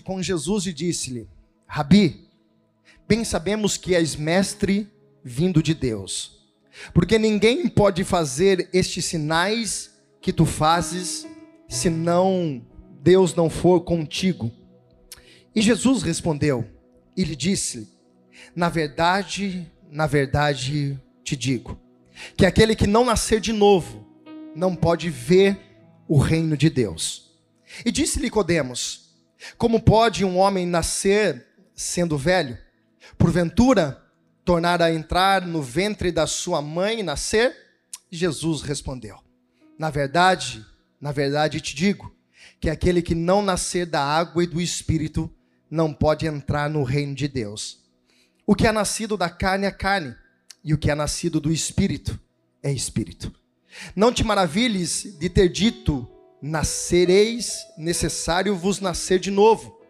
com Jesus e disse-lhe: Rabi, bem sabemos que és mestre vindo de Deus, porque ninguém pode fazer estes sinais que tu fazes, se não Deus não for contigo. E Jesus respondeu e lhe disse: Na verdade, na verdade te digo, que aquele que não nascer de novo não pode ver o reino de Deus. E disse-lhe Codemos: Como pode um homem nascer sendo velho? Porventura, tornar a entrar no ventre da sua mãe e nascer? Jesus respondeu: Na verdade, na verdade te digo, que aquele que não nascer da água e do espírito não pode entrar no reino de Deus. O que é nascido da carne é carne, e o que é nascido do espírito é espírito. Não te maravilhes de ter dito: nascereis, necessário vos nascer de novo.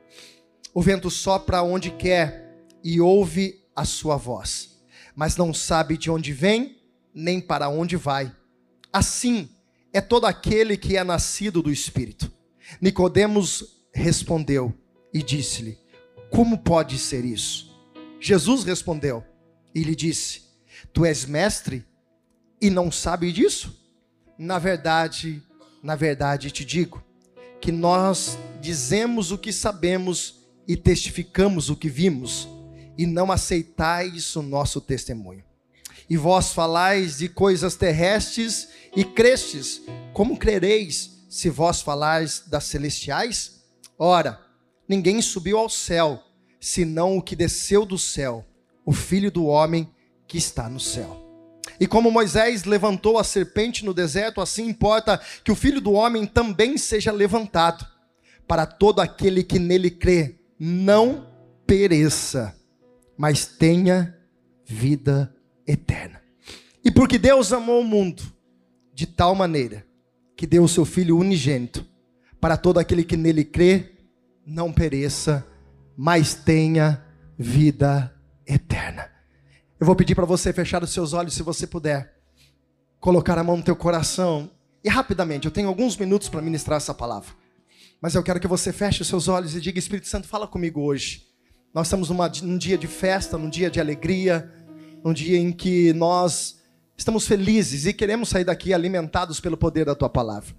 O vento sopra onde quer e ouve a sua voz, mas não sabe de onde vem, nem para onde vai. Assim é todo aquele que é nascido do Espírito. Nicodemos respondeu e disse-lhe: Como pode ser isso? Jesus respondeu e lhe disse: Tu és mestre e não sabe disso? Na verdade, na verdade te digo que nós dizemos o que sabemos e testificamos o que vimos, e não aceitais o nosso testemunho. E vós falais de coisas terrestres e crestes, como crereis se vós falais das celestiais? Ora, ninguém subiu ao céu, senão o que desceu do céu, o Filho do homem que está no céu. E como Moisés levantou a serpente no deserto, assim importa que o filho do homem também seja levantado, para todo aquele que nele crê, não pereça, mas tenha vida eterna. E porque Deus amou o mundo de tal maneira que deu o seu filho unigênito, para todo aquele que nele crê, não pereça, mas tenha vida eterna. Eu vou pedir para você fechar os seus olhos, se você puder, colocar a mão no teu coração e rapidamente, eu tenho alguns minutos para ministrar essa palavra, mas eu quero que você feche os seus olhos e diga: Espírito Santo, fala comigo hoje. Nós estamos numa, num dia de festa, num dia de alegria, num dia em que nós estamos felizes e queremos sair daqui alimentados pelo poder da tua palavra.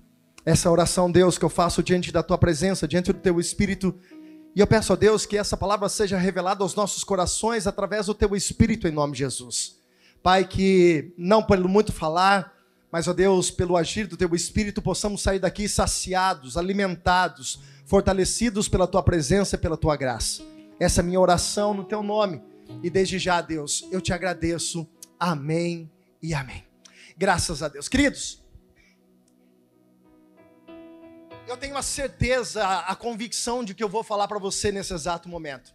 Essa oração, Deus, que eu faço diante da tua presença, diante do teu Espírito, e eu peço a Deus que essa palavra seja revelada aos nossos corações através do teu Espírito, em nome de Jesus. Pai, que não pelo muito falar, mas, ó Deus, pelo agir do teu Espírito, possamos sair daqui saciados, alimentados, fortalecidos pela tua presença e pela tua graça. Essa é a minha oração no teu nome. E desde já, Deus, eu te agradeço. Amém e amém. Graças a Deus. Queridos, eu tenho a certeza, a convicção de que eu vou falar para você nesse exato momento.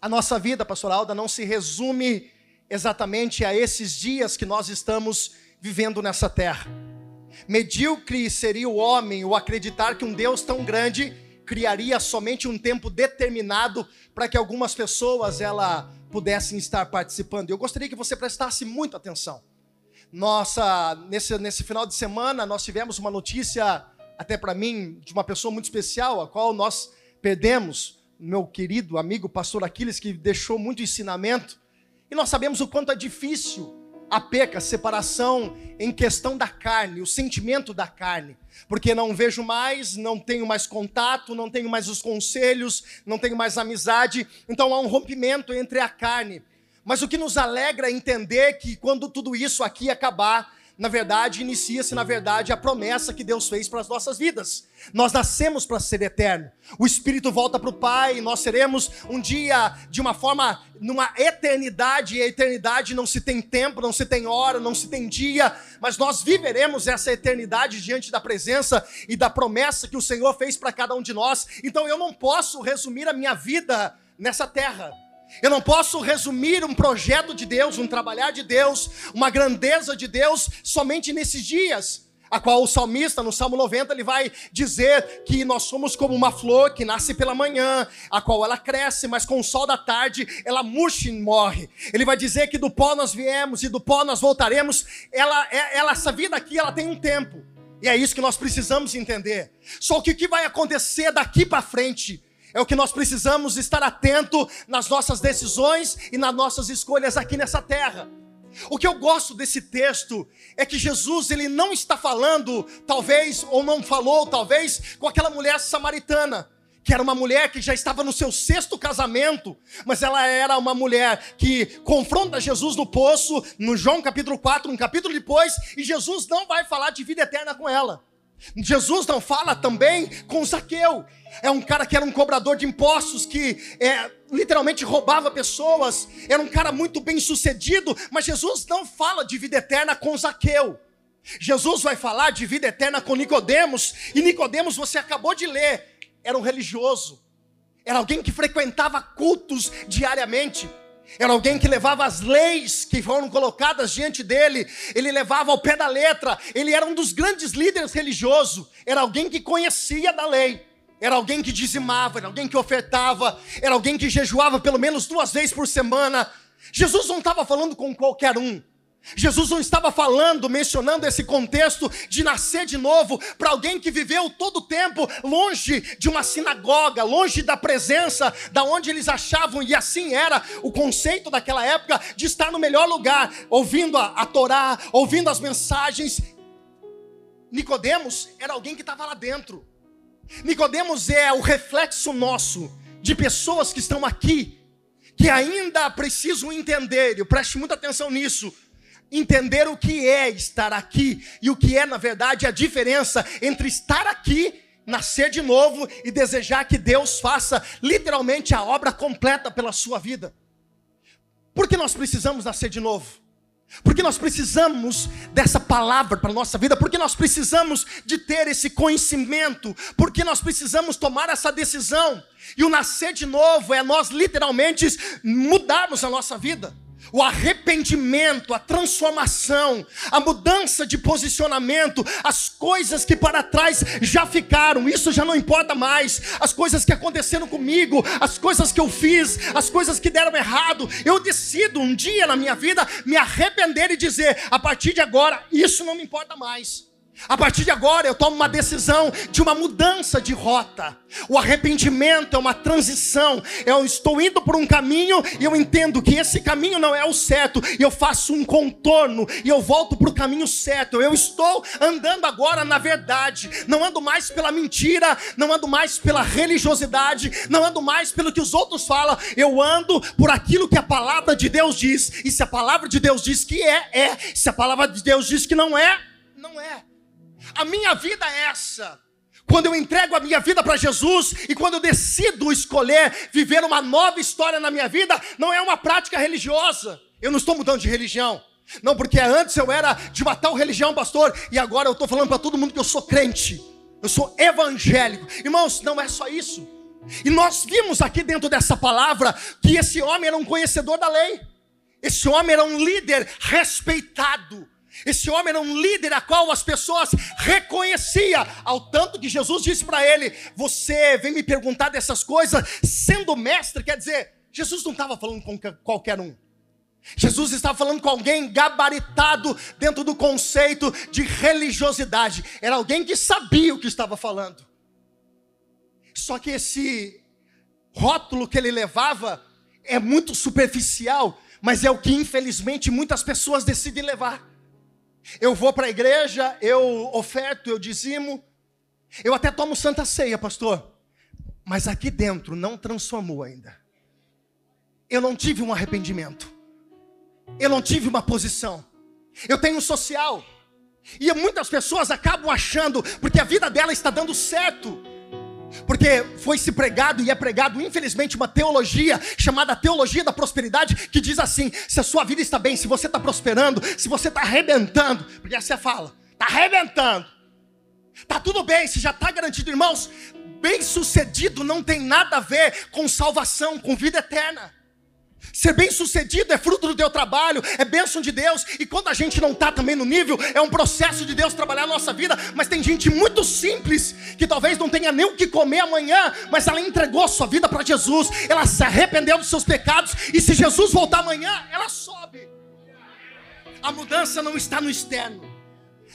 A nossa vida, pastor Alda, não se resume exatamente a esses dias que nós estamos vivendo nessa terra. Medíocre seria o homem o acreditar que um Deus tão grande criaria somente um tempo determinado para que algumas pessoas ela pudessem estar participando. Eu gostaria que você prestasse muita atenção. Nossa, nesse, nesse final de semana nós tivemos uma notícia até para mim, de uma pessoa muito especial, a qual nós perdemos, meu querido amigo pastor Aquiles, que deixou muito ensinamento. E nós sabemos o quanto é difícil a peca, a separação em questão da carne, o sentimento da carne. Porque não vejo mais, não tenho mais contato, não tenho mais os conselhos, não tenho mais amizade. Então há um rompimento entre a carne. Mas o que nos alegra é entender que quando tudo isso aqui acabar, na verdade, inicia-se, na verdade, a promessa que Deus fez para as nossas vidas. Nós nascemos para ser eterno. O Espírito volta para o Pai, nós seremos um dia de uma forma, numa eternidade, e a eternidade não se tem tempo, não se tem hora, não se tem dia, mas nós viveremos essa eternidade diante da presença e da promessa que o Senhor fez para cada um de nós. Então eu não posso resumir a minha vida nessa terra. Eu não posso resumir um projeto de Deus, um trabalhar de Deus, uma grandeza de Deus somente nesses dias. A qual o salmista, no Salmo 90, ele vai dizer que nós somos como uma flor que nasce pela manhã, a qual ela cresce, mas com o sol da tarde ela murcha e morre. Ele vai dizer que do pó nós viemos e do pó nós voltaremos. Ela, é, ela essa vida aqui, ela tem um tempo. E é isso que nós precisamos entender. Só que o que vai acontecer daqui para frente é o que nós precisamos estar atento nas nossas decisões e nas nossas escolhas aqui nessa terra. O que eu gosto desse texto é que Jesus ele não está falando, talvez ou não falou, talvez com aquela mulher samaritana que era uma mulher que já estava no seu sexto casamento, mas ela era uma mulher que confronta Jesus no poço, no João capítulo 4, um capítulo depois, e Jesus não vai falar de vida eterna com ela. Jesus não fala também com Zaqueu. É um cara que era um cobrador de impostos, que é, literalmente roubava pessoas, era um cara muito bem sucedido, mas Jesus não fala de vida eterna com Zaqueu. Jesus vai falar de vida eterna com Nicodemos, e Nicodemos você acabou de ler, era um religioso, era alguém que frequentava cultos diariamente, era alguém que levava as leis que foram colocadas diante dele, ele levava ao pé da letra, ele era um dos grandes líderes religiosos, era alguém que conhecia da lei, era alguém que dizimava, era alguém que ofertava, era alguém que jejuava pelo menos duas vezes por semana. Jesus não estava falando com qualquer um, Jesus não estava falando, mencionando esse contexto de nascer de novo para alguém que viveu todo o tempo longe de uma sinagoga, longe da presença da onde eles achavam, e assim era o conceito daquela época de estar no melhor lugar, ouvindo a, a Torá, ouvindo as mensagens. Nicodemos era alguém que estava lá dentro. Nicodemos é o reflexo nosso de pessoas que estão aqui, que ainda precisam entender, e preste muita atenção nisso entender o que é estar aqui e o que é, na verdade, a diferença entre estar aqui, nascer de novo e desejar que Deus faça literalmente a obra completa pela sua vida. Por que nós precisamos nascer de novo? Porque nós precisamos dessa palavra para a nossa vida, porque nós precisamos de ter esse conhecimento, porque nós precisamos tomar essa decisão. E o nascer de novo é nós literalmente mudarmos a nossa vida o arrependimento, a transformação, a mudança de posicionamento, as coisas que para trás já ficaram, isso já não importa mais, as coisas que aconteceram comigo, as coisas que eu fiz, as coisas que deram errado, eu decido um dia na minha vida me arrepender e dizer: a partir de agora, isso não me importa mais. A partir de agora eu tomo uma decisão de uma mudança de rota. O arrependimento é uma transição. Eu estou indo por um caminho e eu entendo que esse caminho não é o certo. E eu faço um contorno e eu volto para o caminho certo. Eu estou andando agora na verdade. Não ando mais pela mentira, não ando mais pela religiosidade, não ando mais pelo que os outros falam. Eu ando por aquilo que a palavra de Deus diz. E se a palavra de Deus diz que é, é. Se a palavra de Deus diz que não é, não é. A minha vida é essa. Quando eu entrego a minha vida para Jesus e quando eu decido escolher viver uma nova história na minha vida, não é uma prática religiosa. Eu não estou mudando de religião. Não, porque antes eu era de uma tal religião, pastor, e agora eu estou falando para todo mundo que eu sou crente. Eu sou evangélico. Irmãos, não é só isso. E nós vimos aqui dentro dessa palavra que esse homem era um conhecedor da lei. Esse homem era um líder respeitado. Esse homem era um líder a qual as pessoas reconhecia, ao tanto que Jesus disse para ele: "Você vem me perguntar dessas coisas sendo mestre", quer dizer, Jesus não estava falando com qualquer um. Jesus estava falando com alguém gabaritado dentro do conceito de religiosidade. Era alguém que sabia o que estava falando. Só que esse rótulo que ele levava é muito superficial, mas é o que infelizmente muitas pessoas decidem levar. Eu vou para a igreja, eu oferto, eu dizimo, eu até tomo santa ceia, pastor. Mas aqui dentro não transformou ainda. Eu não tive um arrependimento. Eu não tive uma posição. Eu tenho um social. E muitas pessoas acabam achando, porque a vida dela está dando certo, porque foi se pregado e é pregado, infelizmente, uma teologia chamada teologia da prosperidade, que diz assim: se a sua vida está bem, se você está prosperando, se você está arrebentando, porque essa é fala, está arrebentando, está tudo bem, se já está garantido, irmãos, bem sucedido não tem nada a ver com salvação, com vida eterna. Ser bem sucedido é fruto do teu trabalho, é bênção de Deus, e quando a gente não está também no nível, é um processo de Deus trabalhar a nossa vida, mas tem gente muito simples, que talvez não tenha nem o que comer amanhã, mas ela entregou a sua vida para Jesus, ela se arrependeu dos seus pecados, e se Jesus voltar amanhã, ela sobe. A mudança não está no externo,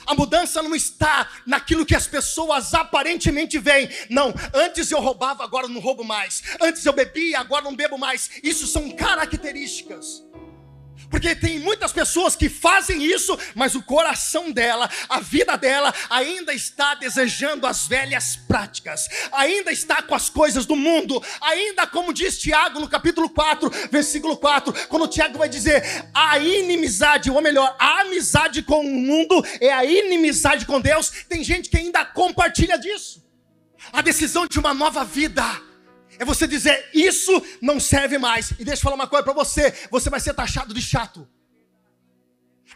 A mudança não está naquilo que as pessoas aparentemente veem. Não, antes eu roubava, agora não roubo mais. Antes eu bebia, agora não bebo mais. Isso são características. Porque tem muitas pessoas que fazem isso, mas o coração dela, a vida dela, ainda está desejando as velhas práticas, ainda está com as coisas do mundo, ainda como diz Tiago no capítulo 4, versículo 4, quando Tiago vai dizer: a inimizade, ou melhor, a amizade com o mundo é a inimizade com Deus, tem gente que ainda compartilha disso. A decisão de uma nova vida é você dizer, isso não serve mais. E deixa eu falar uma coisa para você: você vai ser taxado de chato.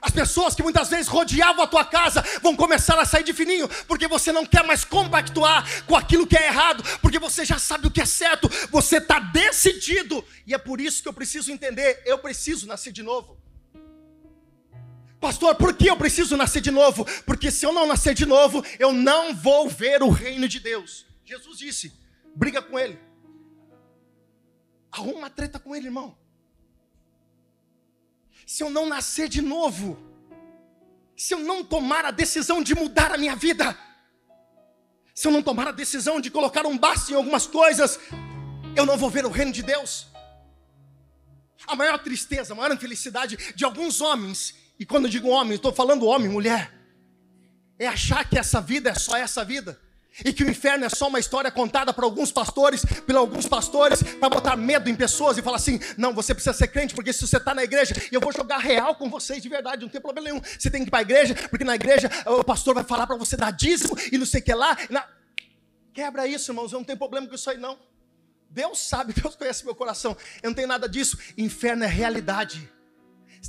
As pessoas que muitas vezes rodeavam a tua casa vão começar a sair de fininho, porque você não quer mais compactuar com aquilo que é errado, porque você já sabe o que é certo, você está decidido, e é por isso que eu preciso entender: eu preciso nascer de novo. Pastor, por que eu preciso nascer de novo? Porque se eu não nascer de novo, eu não vou ver o reino de Deus. Jesus disse: briga com ele. Arruma uma treta com ele, irmão. Se eu não nascer de novo, se eu não tomar a decisão de mudar a minha vida, se eu não tomar a decisão de colocar um basta em algumas coisas, eu não vou ver o reino de Deus. A maior tristeza, a maior infelicidade de alguns homens, e quando eu digo homem, estou falando homem, mulher, é achar que essa vida é só essa vida. E que o inferno é só uma história contada para alguns pastores, por alguns pastores, para botar medo em pessoas e falar assim: não, você precisa ser crente, porque se você está na igreja, eu vou jogar real com vocês de verdade, não tem problema nenhum. Você tem que ir para a igreja, porque na igreja o pastor vai falar para você dar dízimo e não sei o que lá. Na... Quebra isso, irmãos, eu não tenho problema com isso aí, não. Deus sabe, Deus conhece meu coração, eu não tenho nada disso. Inferno é realidade.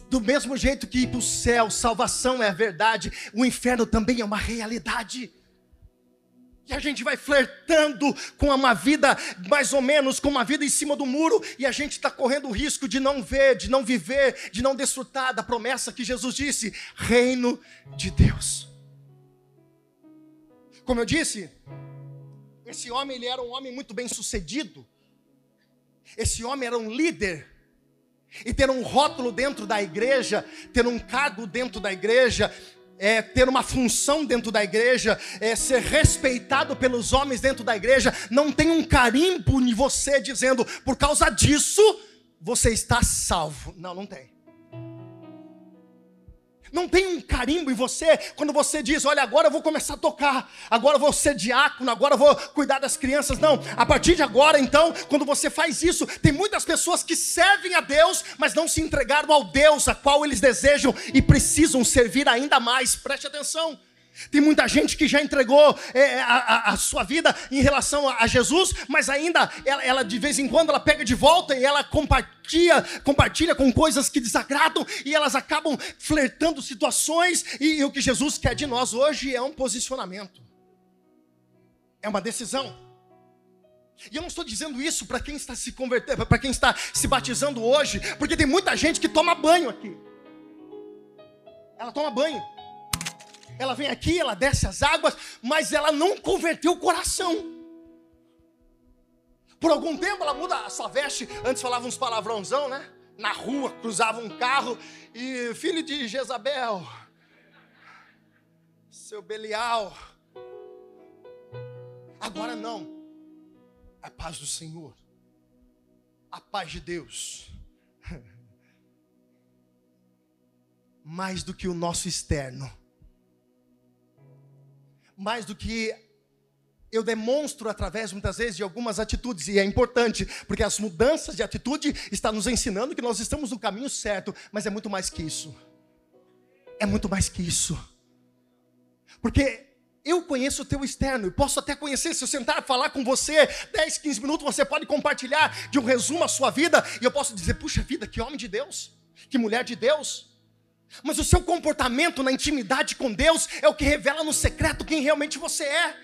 Do mesmo jeito que ir para o céu, salvação é verdade, o inferno também é uma realidade. E a gente vai flertando com uma vida, mais ou menos, com uma vida em cima do muro, e a gente está correndo o risco de não ver, de não viver, de não desfrutar da promessa que Jesus disse: reino de Deus. Como eu disse, esse homem ele era um homem muito bem sucedido, esse homem era um líder, e ter um rótulo dentro da igreja, ter um cargo dentro da igreja, é, ter uma função dentro da igreja, é, ser respeitado pelos homens dentro da igreja, não tem um carimbo em você dizendo, por causa disso, você está salvo. Não, não tem. Não tem um carimbo em você quando você diz: Olha, agora eu vou começar a tocar, agora eu vou ser diácono, agora eu vou cuidar das crianças. Não, a partir de agora, então, quando você faz isso, tem muitas pessoas que servem a Deus, mas não se entregaram ao Deus a qual eles desejam e precisam servir ainda mais. Preste atenção. Tem muita gente que já entregou é, a, a, sua vida em relação a, a Jesus, mas ainda ela, ela, de vez em quando ela pega de volta e ela compartilha, compartilha com coisas que desagradam e elas acabam flertando situações. E, e o que Jesus quer de nós hoje é um posicionamento, é uma decisão. E eu não estou dizendo isso para quem está se convertendo, para quem está se batizando hoje, porque tem muita gente que toma banho aqui. Ela toma banho ela vem aqui, ela desce as águas, mas ela não converteu o coração. Por algum tempo ela muda a sua veste, antes falava uns palavrãozão, né? Na rua, cruzava um carro e filho de Jezabel, seu Belial. Agora não. A paz do Senhor. A paz de Deus. Mais do que o nosso externo mais do que eu demonstro através muitas vezes de algumas atitudes e é importante, porque as mudanças de atitude estão nos ensinando que nós estamos no caminho certo, mas é muito mais que isso. É muito mais que isso. Porque eu conheço o teu externo e posso até conhecer, se eu sentar e falar com você 10, 15 minutos, você pode compartilhar de um resumo a sua vida e eu posso dizer: "Puxa vida, que homem de Deus, que mulher de Deus". Mas o seu comportamento na intimidade com Deus é o que revela no secreto quem realmente você é.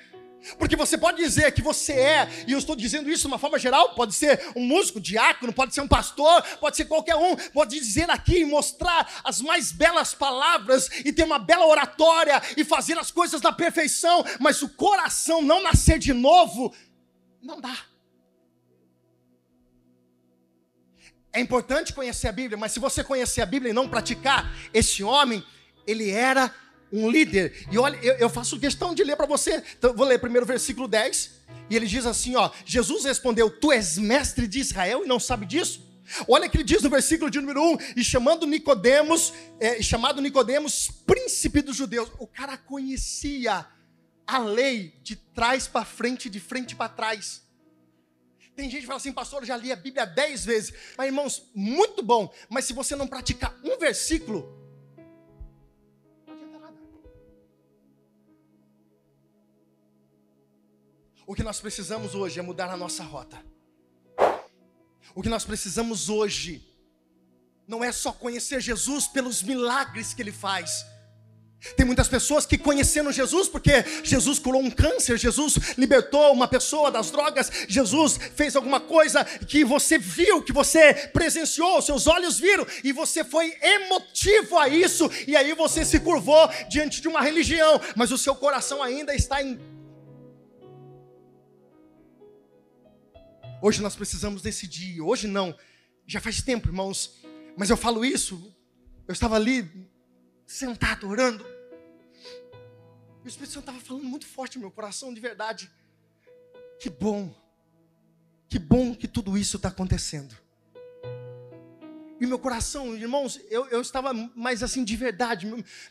Porque você pode dizer que você é, e eu estou dizendo isso de uma forma geral, pode ser um músico, diácono, pode ser um pastor, pode ser qualquer um, pode dizer aqui e mostrar as mais belas palavras e ter uma bela oratória e fazer as coisas na perfeição, mas o coração não nascer de novo, não dá. É importante conhecer a Bíblia, mas se você conhecer a Bíblia e não praticar, esse homem, ele era um líder. E olha, eu, eu faço questão de ler para você. Então, vou ler primeiro o versículo 10. E ele diz assim: ó, Jesus respondeu: Tu és mestre de Israel e não sabe disso? Olha que ele diz no versículo de número 1, e chamando Nicodemos, é, chamado Nicodemos, príncipe dos judeus. O cara conhecia a lei de trás para frente, de frente para trás. Tem gente que fala assim, pastor, eu já li a Bíblia dez vezes. Mas, irmãos, muito bom. Mas se você não praticar um versículo, não adianta nada. O que nós precisamos hoje é mudar a nossa rota. O que nós precisamos hoje não é só conhecer Jesus pelos milagres que ele faz tem muitas pessoas que conheceram Jesus porque Jesus curou um câncer, Jesus libertou uma pessoa das drogas, Jesus fez alguma coisa que você viu, que você presenciou, seus olhos viram e você foi emotivo a isso e aí você se curvou diante de uma religião, mas o seu coração ainda está em Hoje nós precisamos decidir, hoje não, já faz tempo, irmãos, mas eu falo isso, eu estava ali sentado orando. O Espírito Santo estava falando muito forte no meu coração, de verdade. Que bom, que bom que tudo isso está acontecendo. E meu coração, irmãos, eu, eu estava mais assim de verdade.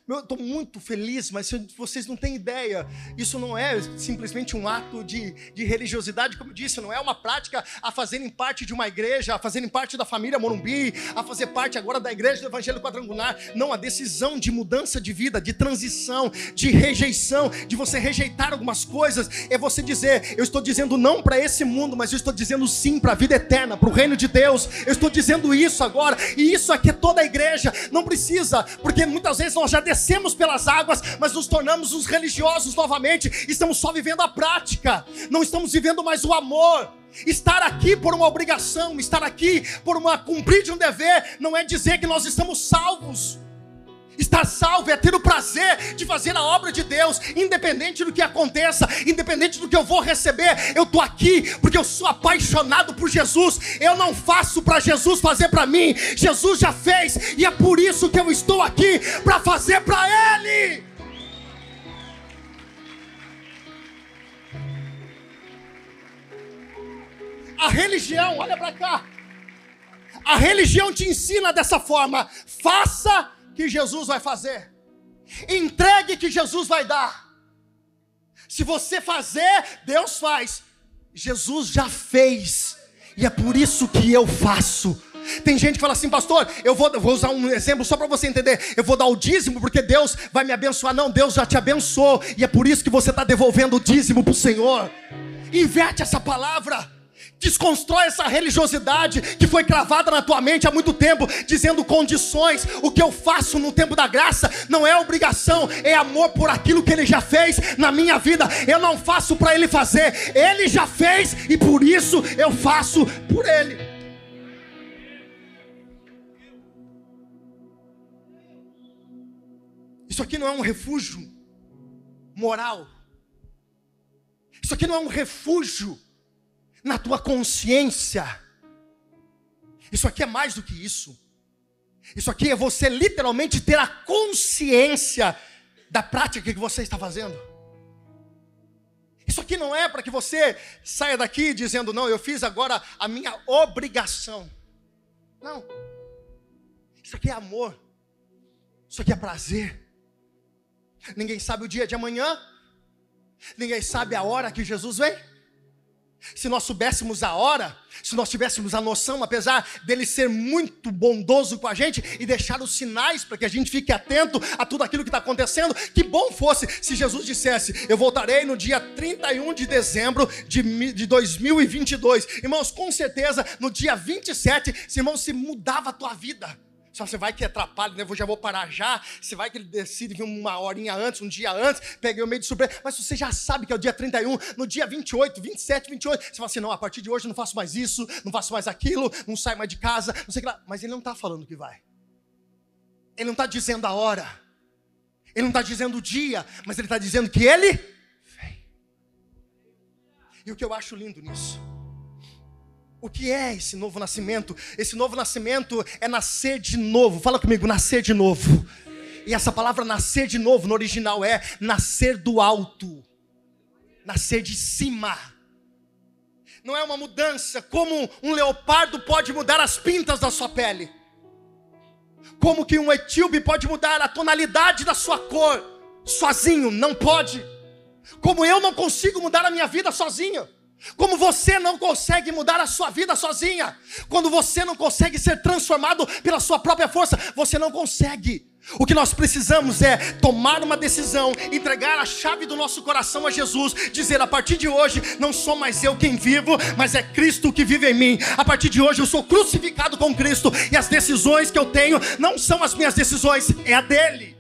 eu estou muito feliz, mas vocês não têm ideia. Isso não é simplesmente um ato de, de religiosidade, como eu disse, não é uma prática a fazerem parte de uma igreja, a fazerem parte da família Morumbi, a fazer parte agora da igreja do Evangelho Quadrangular. Não, a decisão de mudança de vida, de transição, de rejeição, de você rejeitar algumas coisas, é você dizer: eu estou dizendo não para esse mundo, mas eu estou dizendo sim para a vida eterna, para o reino de Deus. Eu estou dizendo isso agora e isso aqui é toda a igreja, não precisa, porque muitas vezes nós já descemos pelas águas, mas nos tornamos os religiosos novamente, estamos só vivendo a prática, não estamos vivendo mais o amor. Estar aqui por uma obrigação, estar aqui por uma cumprir de um dever, não é dizer que nós estamos salvos. Estar salvo é ter o prazer de fazer a obra de Deus, independente do que aconteça, independente do que eu vou receber. Eu estou aqui porque eu sou apaixonado por Jesus. Eu não faço para Jesus fazer para mim, Jesus já fez, e é por isso que eu estou aqui para fazer para Ele. A religião, olha para cá. A religião te ensina dessa forma: faça que Jesus vai fazer. Entregue que Jesus vai dar. Se você fazer, Deus faz. Jesus já fez. E é por isso que eu faço. Tem gente que fala assim, pastor, eu vou, vou usar um exemplo só para você entender. Eu vou dar o dízimo porque Deus vai me abençoar. Não, Deus já te abençoou. E é por isso que você está devolvendo o dízimo para o Senhor. Inverte essa palavra. Desconstrói essa religiosidade que foi cravada na tua mente há muito tempo, dizendo condições. O que eu faço no tempo da graça não é obrigação, é amor por aquilo que ele já fez na minha vida. Eu não faço para ele fazer, ele já fez e por isso eu faço por ele. Isso aqui não é um refúgio moral. Isso aqui não é um refúgio na tua consciência. Isso aqui é mais do que isso. Isso aqui é você literalmente ter a consciência da prática que você está fazendo. Isso aqui não é para que você saia daqui dizendo, não, eu fiz agora a minha obrigação. Não. Isso aqui é amor. Isso aqui é prazer. Ninguém sabe o dia de amanhã. Ninguém sabe a hora que Jesus vem. Se nós soubéssemos a hora, se nós tivéssemos a noção, apesar dele ser muito bondoso com a gente e deixar os sinais para que a gente fique atento a tudo aquilo que está acontecendo, que bom fosse se Jesus dissesse: Eu voltarei no dia 31 de dezembro de, de 2022. Irmãos, com certeza no dia 27, irmãos, se mudava a tua vida. Só você vai que atrapalha, né? Eu já vou parar já. Você vai que ele decide vir uma horinha antes, um dia antes, peguei o meio de surpresa. Mas você já sabe que é o dia 31, no dia 28, 27, 28. Você fala assim: não, a partir de hoje eu não faço mais isso, não faço mais aquilo, não saio mais de casa, não sei o que lá. Mas ele não está falando que vai. Ele não está dizendo a hora. Ele não está dizendo o dia, mas ele está dizendo que ele vem. E o que eu acho lindo nisso o que é esse novo nascimento? Esse novo nascimento é nascer de novo. Fala comigo, nascer de novo. E essa palavra nascer de novo no original é nascer do alto, nascer de cima. Não é uma mudança como um leopardo pode mudar as pintas da sua pele. Como que um etíope pode mudar a tonalidade da sua cor sozinho? Não pode. Como eu não consigo mudar a minha vida sozinho. Como você não consegue mudar a sua vida sozinha. Quando você não consegue ser transformado pela sua própria força, você não consegue. O que nós precisamos é tomar uma decisão, entregar a chave do nosso coração a Jesus, dizer: a partir de hoje não sou mais eu quem vivo, mas é Cristo que vive em mim. A partir de hoje eu sou crucificado com Cristo e as decisões que eu tenho não são as minhas decisões, é a dele.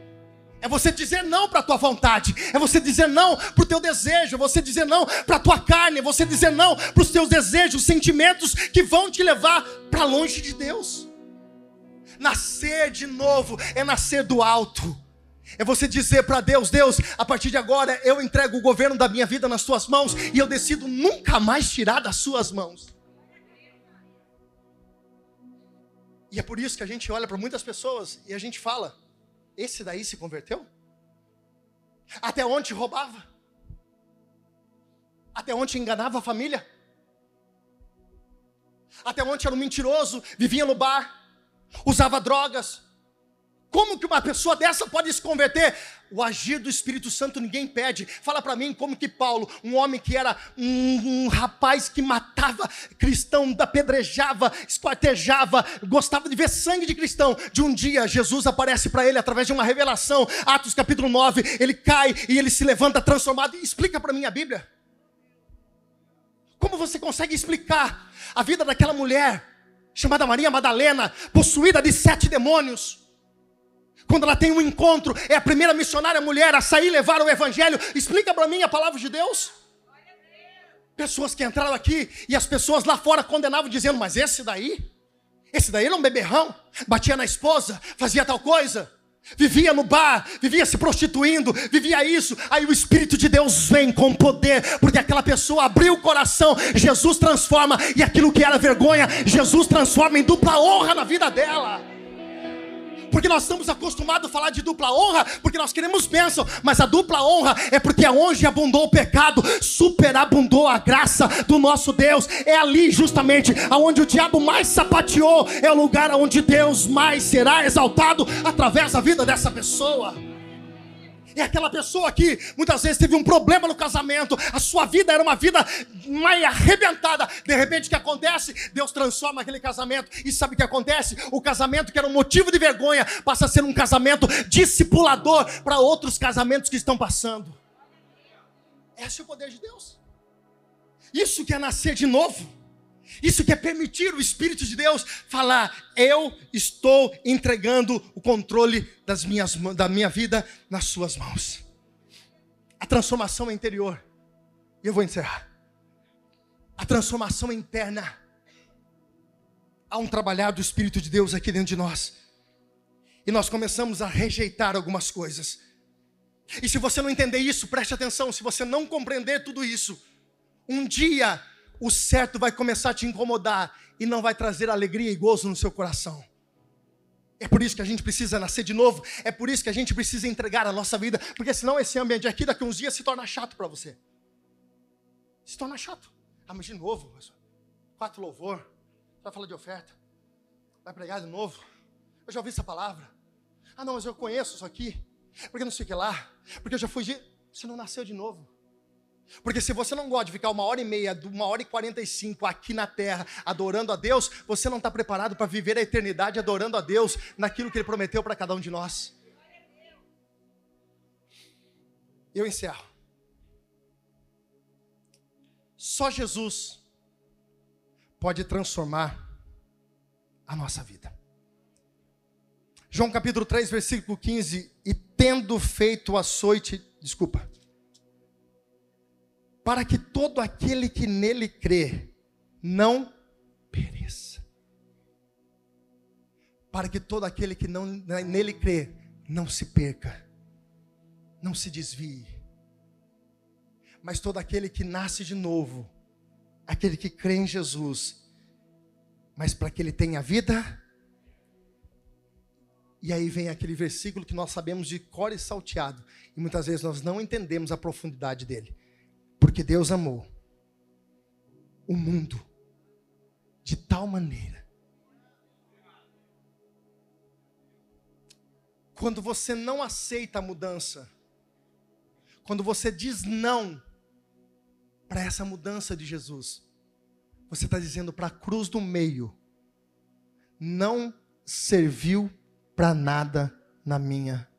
É você dizer não para a tua vontade, é você dizer não para o teu desejo, é você dizer não para a tua carne, é você dizer não para os teus desejos, sentimentos que vão te levar para longe de Deus. Nascer de novo é nascer do alto. É você dizer para Deus: Deus, a partir de agora eu entrego o governo da minha vida nas tuas mãos e eu decido nunca mais tirar das suas mãos. E é por isso que a gente olha para muitas pessoas e a gente fala: esse daí se converteu? Até onde roubava? Até onde enganava a família? Até onde era um mentiroso, vivia no bar, usava drogas. Como que uma pessoa dessa pode se converter? O agir do Espírito Santo ninguém pede. Fala para mim como que Paulo, um homem que era um, um, rapaz que matava cristão, apedrejava, esquartejava, gostava de ver sangue de cristão. De um dia Jesus aparece para ele através de uma revelação. Atos capítulo 9, ele cai e ele se levanta transformado. Explica para mim a Bíblia. Como você consegue explicar a vida daquela mulher chamada Maria Madalena, possuída de sete demônios. Quando ela tem um encontro, é a primeira missionária mulher a sair levar o evangelho. Explica para mim a palavra de Deus. Pessoas que entraram aqui e as pessoas lá fora condenavam, dizendo: Mas esse daí, esse daí era um beberrão, batia na esposa, fazia tal coisa vivia no bar, vivia se prostituindo, vivia isso. Aí o Espírito de Deus vem com poder, porque aquela pessoa abriu o coração, Jesus transforma, e aquilo que era vergonha, Jesus transforma em dupla honra na vida dela porque nós estamos acostumados a falar de dupla honra, porque nós queremos bênção, mas a dupla honra é porque aonde abundou o pecado, superabundou a graça do nosso Deus. É ali justamente aonde o diabo mais sapateou, é o lugar onde Deus mais será exaltado através da vida dessa pessoa. É aquela pessoa que muitas vezes teve um problema no casamento, a sua vida era uma vida mais arrebentada. De repente, o que acontece? Deus transforma aquele casamento. E sabe o que acontece? O casamento que era um motivo de vergonha passa a ser um casamento discipulador para outros casamentos que estão passando. Esse é o poder de Deus. Isso que é nascer de novo. Isso que é permitir o Espírito de Deus falar: eu estou entregando o controle das minhas, da minha vida nas suas mãos. A transformação é interior. E eu vou encerrar. A transformação é interna. Há um trabalhar do Espírito de Deus aqui dentro de nós. E nós começamos a rejeitar algumas coisas. E se você não entender isso, preste atenção. Se você não compreender tudo isso, um dia o certo vai começar a te incomodar e não vai trazer alegria e gozo no seu coração. É por isso que a gente precisa nascer de novo, é por isso que a gente precisa entregar a nossa vida, porque senão esse ambiente aqui daqui uns dias se torna chato para você. Se torna chato. Ah, mas de novo, quatro louvor, vai falar de oferta, vai pregar de novo. Eu já ouvi essa palavra. Ah, não, mas eu conheço isso aqui, porque não sei o que lá, porque eu já fui. Você não nasceu de novo. Porque se você não gosta de ficar uma hora e meia, uma hora e quarenta e cinco aqui na terra adorando a Deus, você não está preparado para viver a eternidade adorando a Deus naquilo que Ele prometeu para cada um de nós. Eu encerro. Só Jesus pode transformar a nossa vida. João capítulo 3, versículo 15: E tendo feito o açoite, desculpa, para que todo aquele que nele crê não pereça. Para que todo aquele que não nele crê não se perca, não se desvie. Mas todo aquele que nasce de novo, aquele que crê em Jesus, mas para que ele tenha vida E aí vem aquele versículo que nós sabemos de cor e salteado. E muitas vezes nós não entendemos a profundidade dele. Porque Deus amou o mundo de tal maneira. Quando você não aceita a mudança, quando você diz não para essa mudança de Jesus, você está dizendo para a cruz do meio, não serviu para nada na minha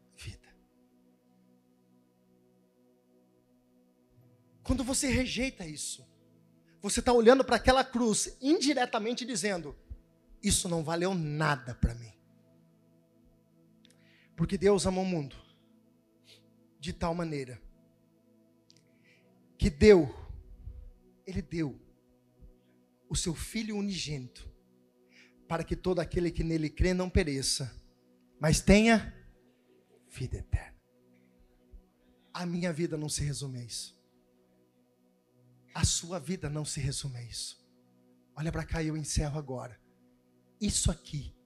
Quando você rejeita isso, você está olhando para aquela cruz indiretamente dizendo: Isso não valeu nada para mim. Porque Deus amou o mundo de tal maneira que deu, Ele deu o seu Filho unigênito, para que todo aquele que nele crê não pereça, mas tenha vida eterna. A minha vida não se resume a isso. A sua vida não se resume a isso. Olha para cá e eu encerro agora. Isso aqui,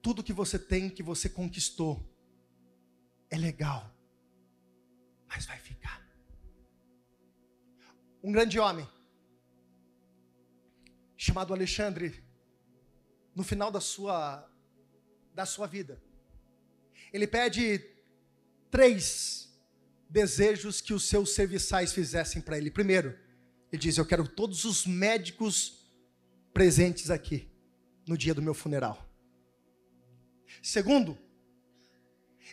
tudo que você tem, que você conquistou, é legal, mas vai ficar. Um grande homem, chamado Alexandre, no final da sua da sua vida. Ele pede três desejos que os seus serviçais fizessem para ele. Primeiro, ele diz: Eu quero todos os médicos presentes aqui no dia do meu funeral. Segundo,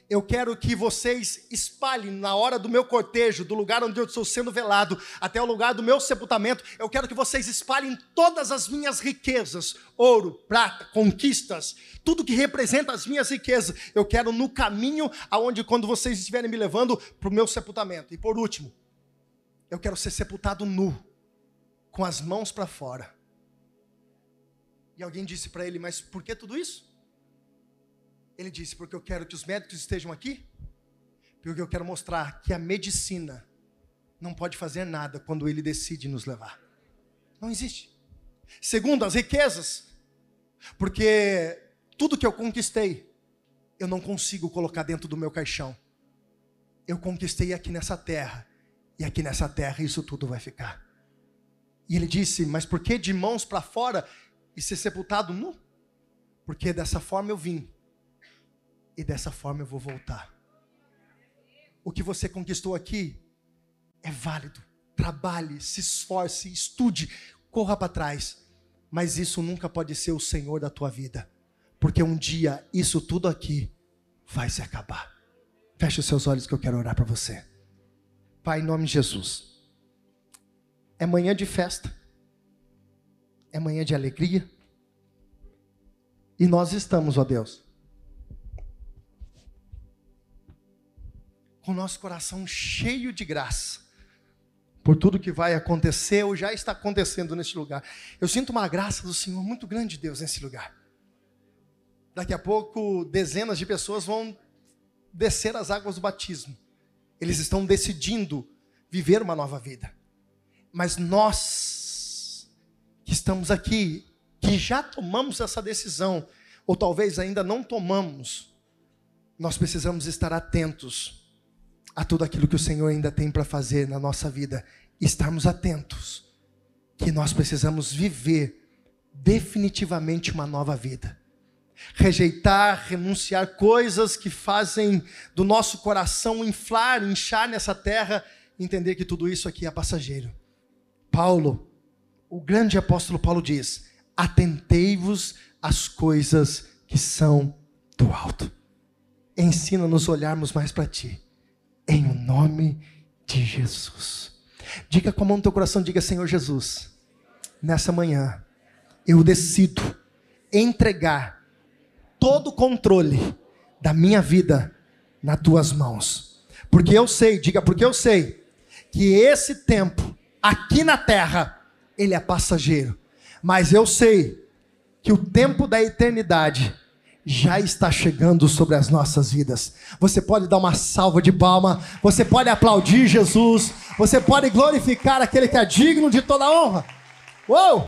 eu quero que vocês espalhem na hora do meu cortejo, do lugar onde eu estou sendo velado, até o lugar do meu sepultamento. Eu quero que vocês espalhem todas as minhas riquezas: ouro, prata, conquistas, tudo que representa as minhas riquezas. Eu quero no caminho aonde, quando vocês estiverem me levando para o meu sepultamento. E por último, eu quero ser sepultado nu, com as mãos para fora. E alguém disse para ele: Mas por que tudo isso? Ele disse: Porque eu quero que os médicos estejam aqui, porque eu quero mostrar que a medicina não pode fazer nada quando ele decide nos levar. Não existe. Segundo, as riquezas, porque tudo que eu conquistei, eu não consigo colocar dentro do meu caixão. Eu conquistei aqui nessa terra, e aqui nessa terra isso tudo vai ficar. E ele disse: Mas por que de mãos para fora e ser sepultado nu? Porque dessa forma eu vim e dessa forma eu vou voltar. O que você conquistou aqui é válido. Trabalhe, se esforce, estude, corra para trás. Mas isso nunca pode ser o Senhor da tua vida. Porque um dia isso tudo aqui vai se acabar. Feche os seus olhos que eu quero orar para você. Pai, em nome de Jesus. É manhã de festa. É manhã de alegria. E nós estamos, ó Deus com o nosso coração cheio de graça por tudo que vai acontecer ou já está acontecendo nesse lugar. Eu sinto uma graça do Senhor muito grande, Deus, nesse lugar. Daqui a pouco, dezenas de pessoas vão descer as águas do batismo. Eles estão decidindo viver uma nova vida. Mas nós que estamos aqui, que já tomamos essa decisão, ou talvez ainda não tomamos, nós precisamos estar atentos a tudo aquilo que o Senhor ainda tem para fazer na nossa vida, estarmos atentos, que nós precisamos viver definitivamente uma nova vida. Rejeitar, renunciar coisas que fazem do nosso coração inflar, inchar nessa terra, entender que tudo isso aqui é passageiro. Paulo, o grande apóstolo Paulo diz: atentei-vos às coisas que são do alto. Ensina-nos a olharmos mais para ti em o nome de Jesus. Diga com a mão no teu coração, diga Senhor Jesus, nessa manhã eu decido entregar todo o controle da minha vida nas tuas mãos. Porque eu sei, diga porque eu sei que esse tempo aqui na terra ele é passageiro, mas eu sei que o tempo da eternidade já está chegando sobre as nossas vidas. Você pode dar uma salva de palma, você pode aplaudir Jesus, você pode glorificar aquele que é digno de toda honra. Uou!